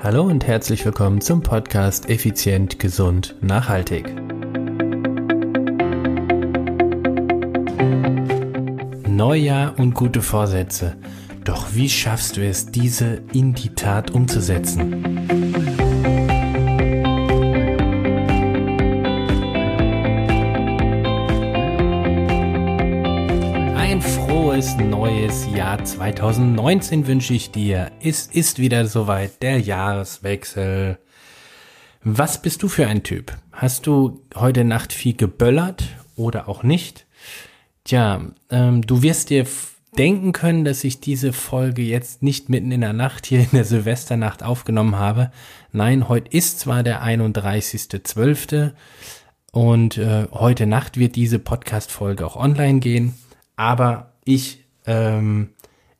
Hallo und herzlich willkommen zum Podcast Effizient, Gesund, Nachhaltig. Neujahr und gute Vorsätze. Doch wie schaffst du es, diese in die Tat umzusetzen? Frohes neues Jahr 2019 wünsche ich dir. Es ist wieder soweit, der Jahreswechsel. Was bist du für ein Typ? Hast du heute Nacht viel geböllert oder auch nicht? Tja, ähm, du wirst dir denken können, dass ich diese Folge jetzt nicht mitten in der Nacht hier in der Silvesternacht aufgenommen habe. Nein, heute ist zwar der 31.12. und äh, heute Nacht wird diese Podcast-Folge auch online gehen, aber ich, ähm,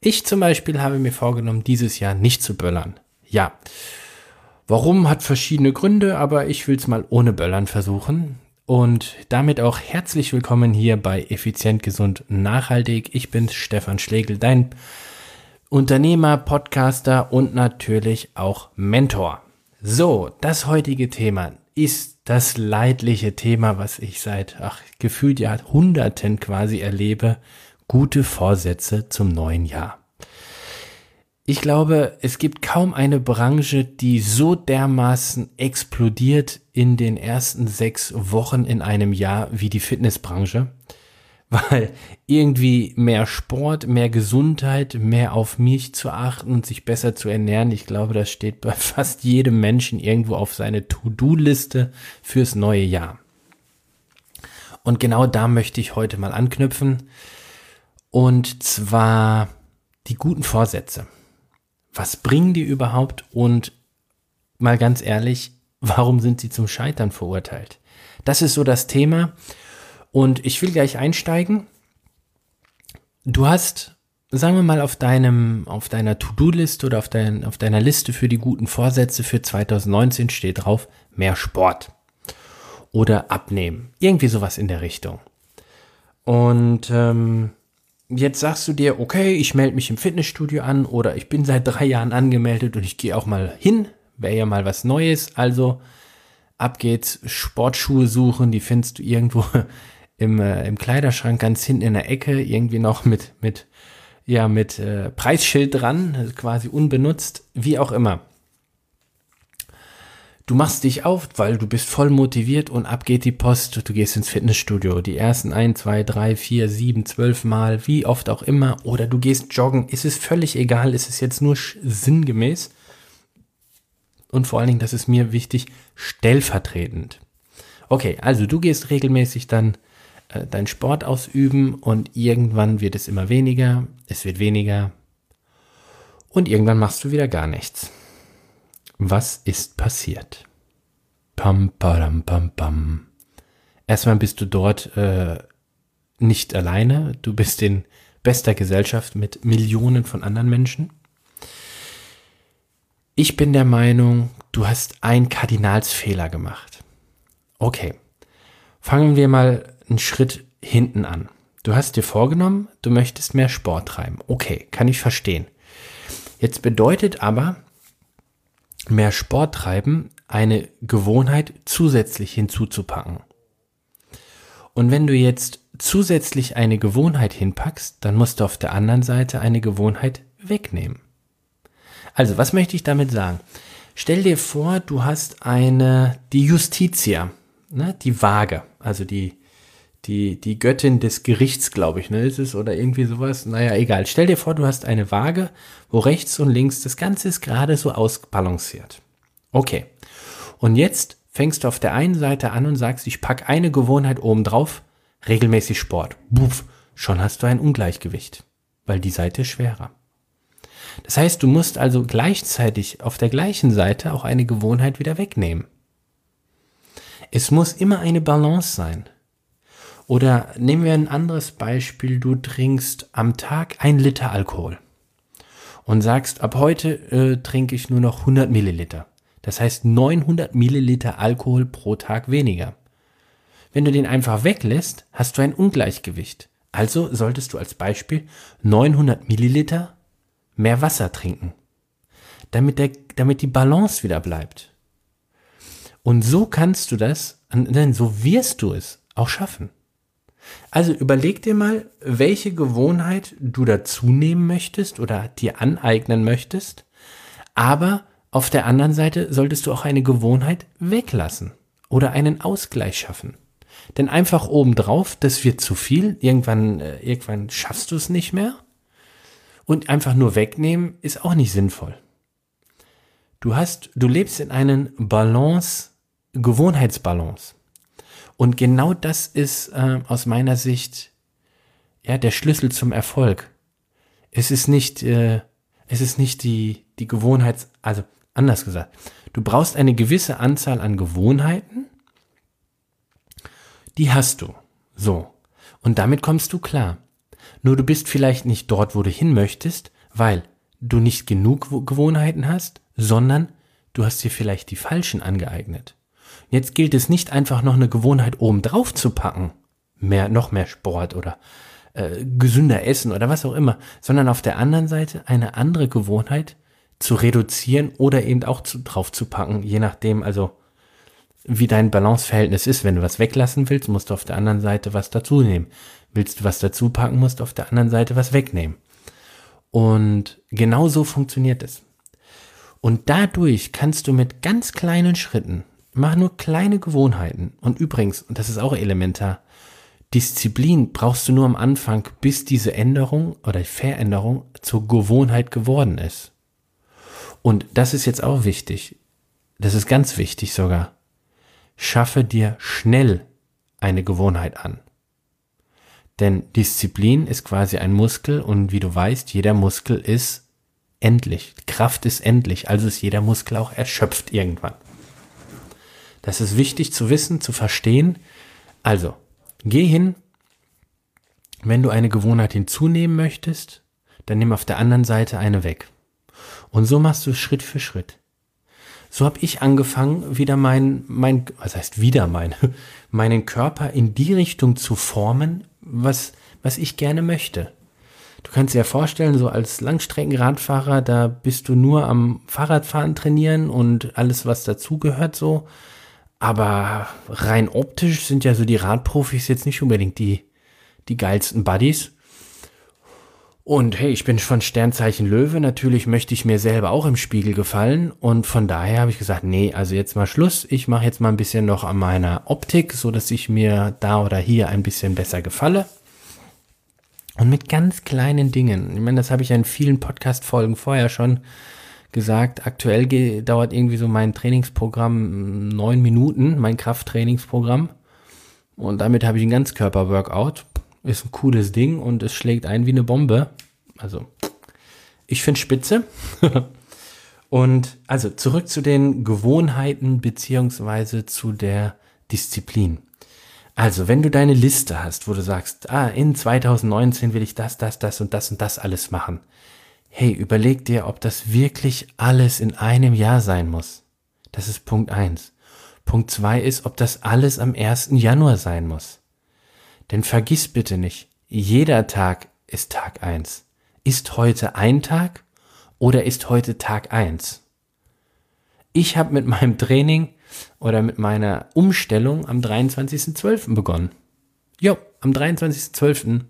ich zum Beispiel habe mir vorgenommen, dieses Jahr nicht zu böllern. Ja. Warum hat verschiedene Gründe, aber ich will es mal ohne Böllern versuchen. Und damit auch herzlich willkommen hier bei Effizient, Gesund, Nachhaltig. Ich bin Stefan Schlegel, dein Unternehmer, Podcaster und natürlich auch Mentor. So, das heutige Thema ist das leidliche Thema, was ich seit, ach, gefühlt Jahrhunderten quasi erlebe. Gute Vorsätze zum neuen Jahr. Ich glaube, es gibt kaum eine Branche, die so dermaßen explodiert in den ersten sechs Wochen in einem Jahr wie die Fitnessbranche. Weil irgendwie mehr Sport, mehr Gesundheit, mehr auf mich zu achten und sich besser zu ernähren, ich glaube, das steht bei fast jedem Menschen irgendwo auf seine To-Do-Liste fürs neue Jahr. Und genau da möchte ich heute mal anknüpfen. Und zwar die guten Vorsätze was bringen die überhaupt und mal ganz ehrlich, warum sind sie zum Scheitern verurteilt? Das ist so das Thema und ich will gleich einsteigen. Du hast, sagen wir mal, auf deinem, auf deiner To-Do-Liste oder auf, dein, auf deiner Liste für die guten Vorsätze für 2019 steht drauf, mehr Sport oder abnehmen. Irgendwie sowas in der Richtung. Und ähm, jetzt sagst du dir, okay, ich melde mich im Fitnessstudio an oder ich bin seit drei Jahren angemeldet und ich gehe auch mal hin, wäre ja mal was Neues. Also ab geht's, Sportschuhe suchen, die findest du irgendwo im, äh, im Kleiderschrank ganz hinten in der Ecke, irgendwie noch mit, mit, ja, mit äh, Preisschild dran, quasi unbenutzt, wie auch immer. Du machst dich auf, weil du bist voll motiviert und ab geht die Post. Du gehst ins Fitnessstudio. Die ersten ein, zwei, drei, vier, sieben, zwölf Mal, wie oft auch immer. Oder du gehst joggen. Es ist völlig egal. Es ist jetzt nur sinngemäß. Und vor allen Dingen, das ist mir wichtig, stellvertretend. Okay, also du gehst regelmäßig dann äh, deinen Sport ausüben und irgendwann wird es immer weniger. Es wird weniger. Und irgendwann machst du wieder gar nichts. Was ist passiert? Pam, pam, pam, pam. Erstmal bist du dort äh, nicht alleine. Du bist in bester Gesellschaft mit Millionen von anderen Menschen. Ich bin der Meinung, du hast einen Kardinalsfehler gemacht. Okay, fangen wir mal einen Schritt hinten an. Du hast dir vorgenommen, du möchtest mehr Sport treiben. Okay, kann ich verstehen. Jetzt bedeutet aber, mehr Sport treiben eine Gewohnheit zusätzlich hinzuzupacken. Und wenn du jetzt zusätzlich eine Gewohnheit hinpackst, dann musst du auf der anderen Seite eine Gewohnheit wegnehmen. Also, was möchte ich damit sagen? Stell dir vor, du hast eine, die Justitia, ne, die Waage, also die, die, die Göttin des Gerichts, glaube ich, ne, ist es, oder irgendwie sowas. Naja, egal. Stell dir vor, du hast eine Waage, wo rechts und links das Ganze ist gerade so ausbalanciert. Okay. Und jetzt fängst du auf der einen Seite an und sagst, ich pack eine Gewohnheit oben drauf, regelmäßig Sport. Buff, schon hast du ein Ungleichgewicht, weil die Seite ist schwerer. Das heißt, du musst also gleichzeitig auf der gleichen Seite auch eine Gewohnheit wieder wegnehmen. Es muss immer eine Balance sein. Oder nehmen wir ein anderes Beispiel, du trinkst am Tag ein Liter Alkohol und sagst, ab heute äh, trinke ich nur noch 100 Milliliter. Das heißt 900 Milliliter Alkohol pro Tag weniger. Wenn du den einfach weglässt, hast du ein Ungleichgewicht. Also solltest du als Beispiel 900 Milliliter mehr Wasser trinken. damit, der, damit die Balance wieder bleibt. Und so kannst du das, denn so wirst du es auch schaffen. Also überleg dir mal, welche Gewohnheit du dazu nehmen möchtest oder dir aneignen möchtest, aber auf der anderen Seite solltest du auch eine Gewohnheit weglassen oder einen Ausgleich schaffen. Denn einfach obendrauf, das wird zu viel, irgendwann, äh, irgendwann schaffst du es nicht mehr. Und einfach nur wegnehmen ist auch nicht sinnvoll. Du hast, du lebst in einen Balance, Gewohnheitsbalance. Und genau das ist äh, aus meiner Sicht ja der Schlüssel zum Erfolg. Es ist nicht, äh, es ist nicht die die Gewohnheits, also anders gesagt, du brauchst eine gewisse Anzahl an Gewohnheiten, die hast du. So. Und damit kommst du klar. Nur du bist vielleicht nicht dort, wo du hin möchtest, weil du nicht genug Gewohnheiten hast, sondern du hast dir vielleicht die falschen angeeignet. Jetzt gilt es nicht einfach noch eine Gewohnheit oben drauf zu packen, mehr, noch mehr Sport oder äh, gesünder essen oder was auch immer, sondern auf der anderen Seite eine andere Gewohnheit zu reduzieren oder eben auch zu, drauf zu packen, je nachdem, also wie dein Balanceverhältnis ist. Wenn du was weglassen willst, musst du auf der anderen Seite was dazu nehmen. Willst du was dazu packen, musst du auf der anderen Seite was wegnehmen. Und genau so funktioniert es. Und dadurch kannst du mit ganz kleinen Schritten, mach nur kleine Gewohnheiten. Und übrigens, und das ist auch elementar, Disziplin brauchst du nur am Anfang, bis diese Änderung oder Veränderung zur Gewohnheit geworden ist. Und das ist jetzt auch wichtig. Das ist ganz wichtig sogar. Schaffe dir schnell eine Gewohnheit an. Denn Disziplin ist quasi ein Muskel und wie du weißt, jeder Muskel ist endlich. Kraft ist endlich, also ist jeder Muskel auch erschöpft irgendwann. Das ist wichtig zu wissen, zu verstehen. Also, geh hin, wenn du eine Gewohnheit hinzunehmen möchtest, dann nimm auf der anderen Seite eine weg. Und so machst du Schritt für Schritt. So habe ich angefangen, wieder mein, mein, was heißt wieder mein, meinen Körper in die Richtung zu formen, was, was ich gerne möchte. Du kannst dir ja vorstellen, so als Langstreckenradfahrer, da bist du nur am Fahrradfahren trainieren und alles, was dazugehört, so. Aber rein optisch sind ja so die Radprofis jetzt nicht unbedingt die, die geilsten Buddies. Und hey, ich bin von Sternzeichen Löwe, natürlich möchte ich mir selber auch im Spiegel gefallen und von daher habe ich gesagt, nee, also jetzt mal Schluss, ich mache jetzt mal ein bisschen noch an meiner Optik, so dass ich mir da oder hier ein bisschen besser gefalle. Und mit ganz kleinen Dingen. Ich meine, das habe ich ja in vielen Podcast Folgen vorher schon gesagt. Aktuell dauert irgendwie so mein Trainingsprogramm neun Minuten, mein Krafttrainingsprogramm. Und damit habe ich ein Ganzkörper-Workout ist ein cooles Ding und es schlägt ein wie eine Bombe. Also, ich finde spitze. und also zurück zu den Gewohnheiten beziehungsweise zu der Disziplin. Also, wenn du deine Liste hast, wo du sagst, ah, in 2019 will ich das, das, das und das und das alles machen. Hey, überleg dir, ob das wirklich alles in einem Jahr sein muss. Das ist Punkt eins. Punkt zwei ist, ob das alles am 1. Januar sein muss. Denn vergiss bitte nicht, jeder Tag ist Tag eins. Ist heute ein Tag oder ist heute Tag eins? Ich habe mit meinem Training oder mit meiner Umstellung am 23.12. begonnen. Jo, am 23.12.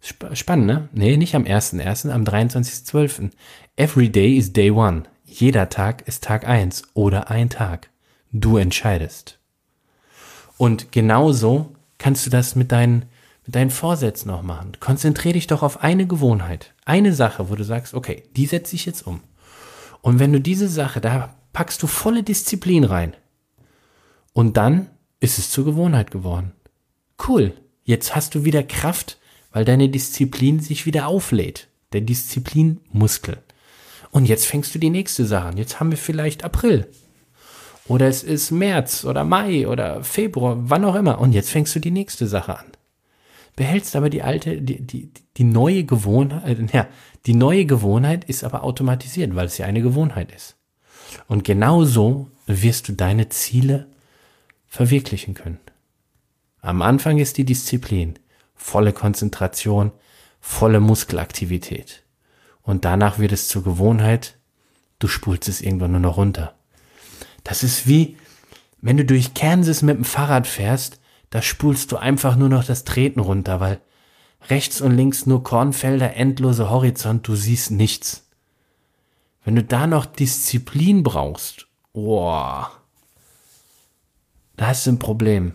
Sp spannend, ne? Nee, nicht am 1.1., am 23.12. Every day is day one. Jeder Tag ist Tag eins oder ein Tag. Du entscheidest. Und genauso kannst du das mit deinen, mit deinen Vorsätzen auch machen. Konzentriere dich doch auf eine Gewohnheit, eine Sache, wo du sagst, okay, die setze ich jetzt um. Und wenn du diese Sache, da packst du volle Disziplin rein. Und dann ist es zur Gewohnheit geworden. Cool. Jetzt hast du wieder Kraft, weil deine Disziplin sich wieder auflädt. Der Disziplinmuskel. Und jetzt fängst du die nächste Sache an. Jetzt haben wir vielleicht April. Oder es ist März oder Mai oder Februar, wann auch immer. Und jetzt fängst du die nächste Sache an. Behältst aber die alte, die, die, die neue Gewohnheit, äh, ja, die neue Gewohnheit ist aber automatisiert, weil es ja eine Gewohnheit ist. Und genau so wirst du deine Ziele verwirklichen können. Am Anfang ist die Disziplin, volle Konzentration, volle Muskelaktivität. Und danach wird es zur Gewohnheit, du spulst es irgendwann nur noch runter. Das ist wie, wenn du durch Kansas mit dem Fahrrad fährst, da spulst du einfach nur noch das Treten runter, weil rechts und links nur Kornfelder, endlose Horizont, du siehst nichts. Wenn du da noch Disziplin brauchst, boah, da hast du ein Problem.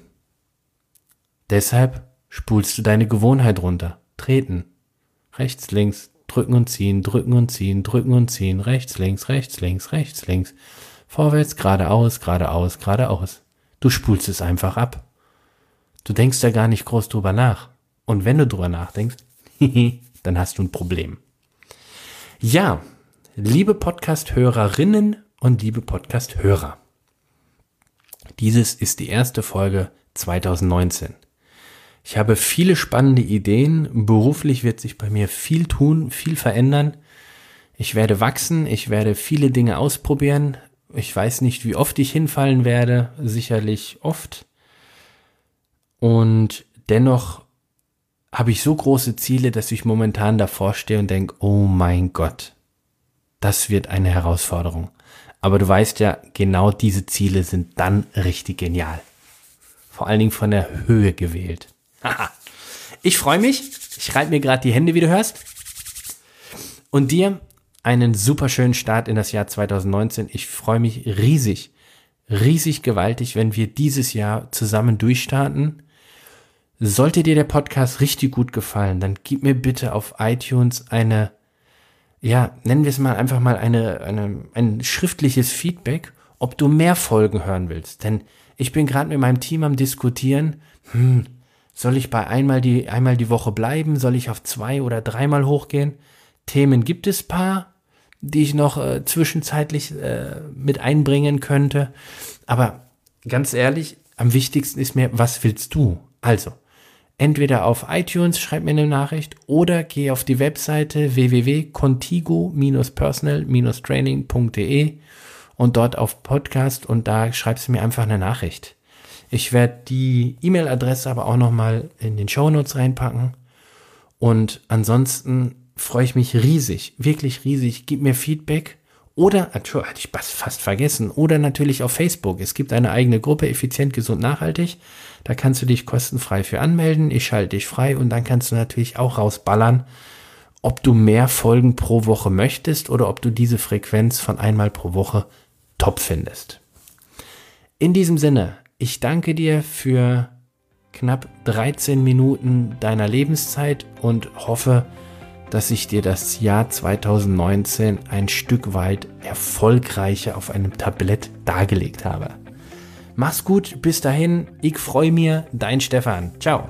Deshalb spulst du deine Gewohnheit runter. Treten. Rechts, links, drücken und ziehen, drücken und ziehen, drücken und ziehen, rechts, links, rechts, links, rechts, links. Vorwärts, geradeaus, geradeaus, geradeaus. Du spulst es einfach ab. Du denkst da gar nicht groß drüber nach. Und wenn du drüber nachdenkst, dann hast du ein Problem. Ja, liebe Podcast-Hörerinnen und liebe Podcast-Hörer. Dieses ist die erste Folge 2019. Ich habe viele spannende Ideen. Beruflich wird sich bei mir viel tun, viel verändern. Ich werde wachsen, ich werde viele Dinge ausprobieren. Ich weiß nicht, wie oft ich hinfallen werde, sicherlich oft. Und dennoch habe ich so große Ziele, dass ich momentan davor stehe und denke, oh mein Gott, das wird eine Herausforderung. Aber du weißt ja, genau diese Ziele sind dann richtig genial. Vor allen Dingen von der Höhe gewählt. Ich freue mich. Ich reibe mir gerade die Hände, wie du hörst. Und dir einen super schönen Start in das Jahr 2019. Ich freue mich riesig, riesig gewaltig, wenn wir dieses Jahr zusammen durchstarten. Sollte dir der Podcast richtig gut gefallen, dann gib mir bitte auf iTunes eine ja, nennen wir es mal einfach mal eine, eine, ein schriftliches Feedback, ob du mehr Folgen hören willst. Denn ich bin gerade mit meinem Team am diskutieren, hm, soll ich bei einmal die, einmal die Woche bleiben? Soll ich auf zwei oder dreimal hochgehen? Themen gibt es paar, die ich noch äh, zwischenzeitlich äh, mit einbringen könnte. Aber ganz ehrlich, am wichtigsten ist mir, was willst du? Also, entweder auf iTunes, schreib mir eine Nachricht oder geh auf die Webseite www.contigo-personal-training.de und dort auf Podcast und da schreibst du mir einfach eine Nachricht. Ich werde die E-Mail-Adresse aber auch nochmal in den Show Notes reinpacken. Und ansonsten freue ich mich riesig, wirklich riesig. Gib mir Feedback oder, hatte ich fast vergessen, oder natürlich auf Facebook. Es gibt eine eigene Gruppe, effizient, gesund, nachhaltig. Da kannst du dich kostenfrei für anmelden. Ich schalte dich frei und dann kannst du natürlich auch rausballern, ob du mehr Folgen pro Woche möchtest oder ob du diese Frequenz von einmal pro Woche top findest. In diesem Sinne, ich danke dir für knapp 13 Minuten deiner Lebenszeit und hoffe, dass ich dir das Jahr 2019 ein Stück weit erfolgreicher auf einem Tablett dargelegt habe. Mach's gut, bis dahin, ich freue mir, dein Stefan. Ciao.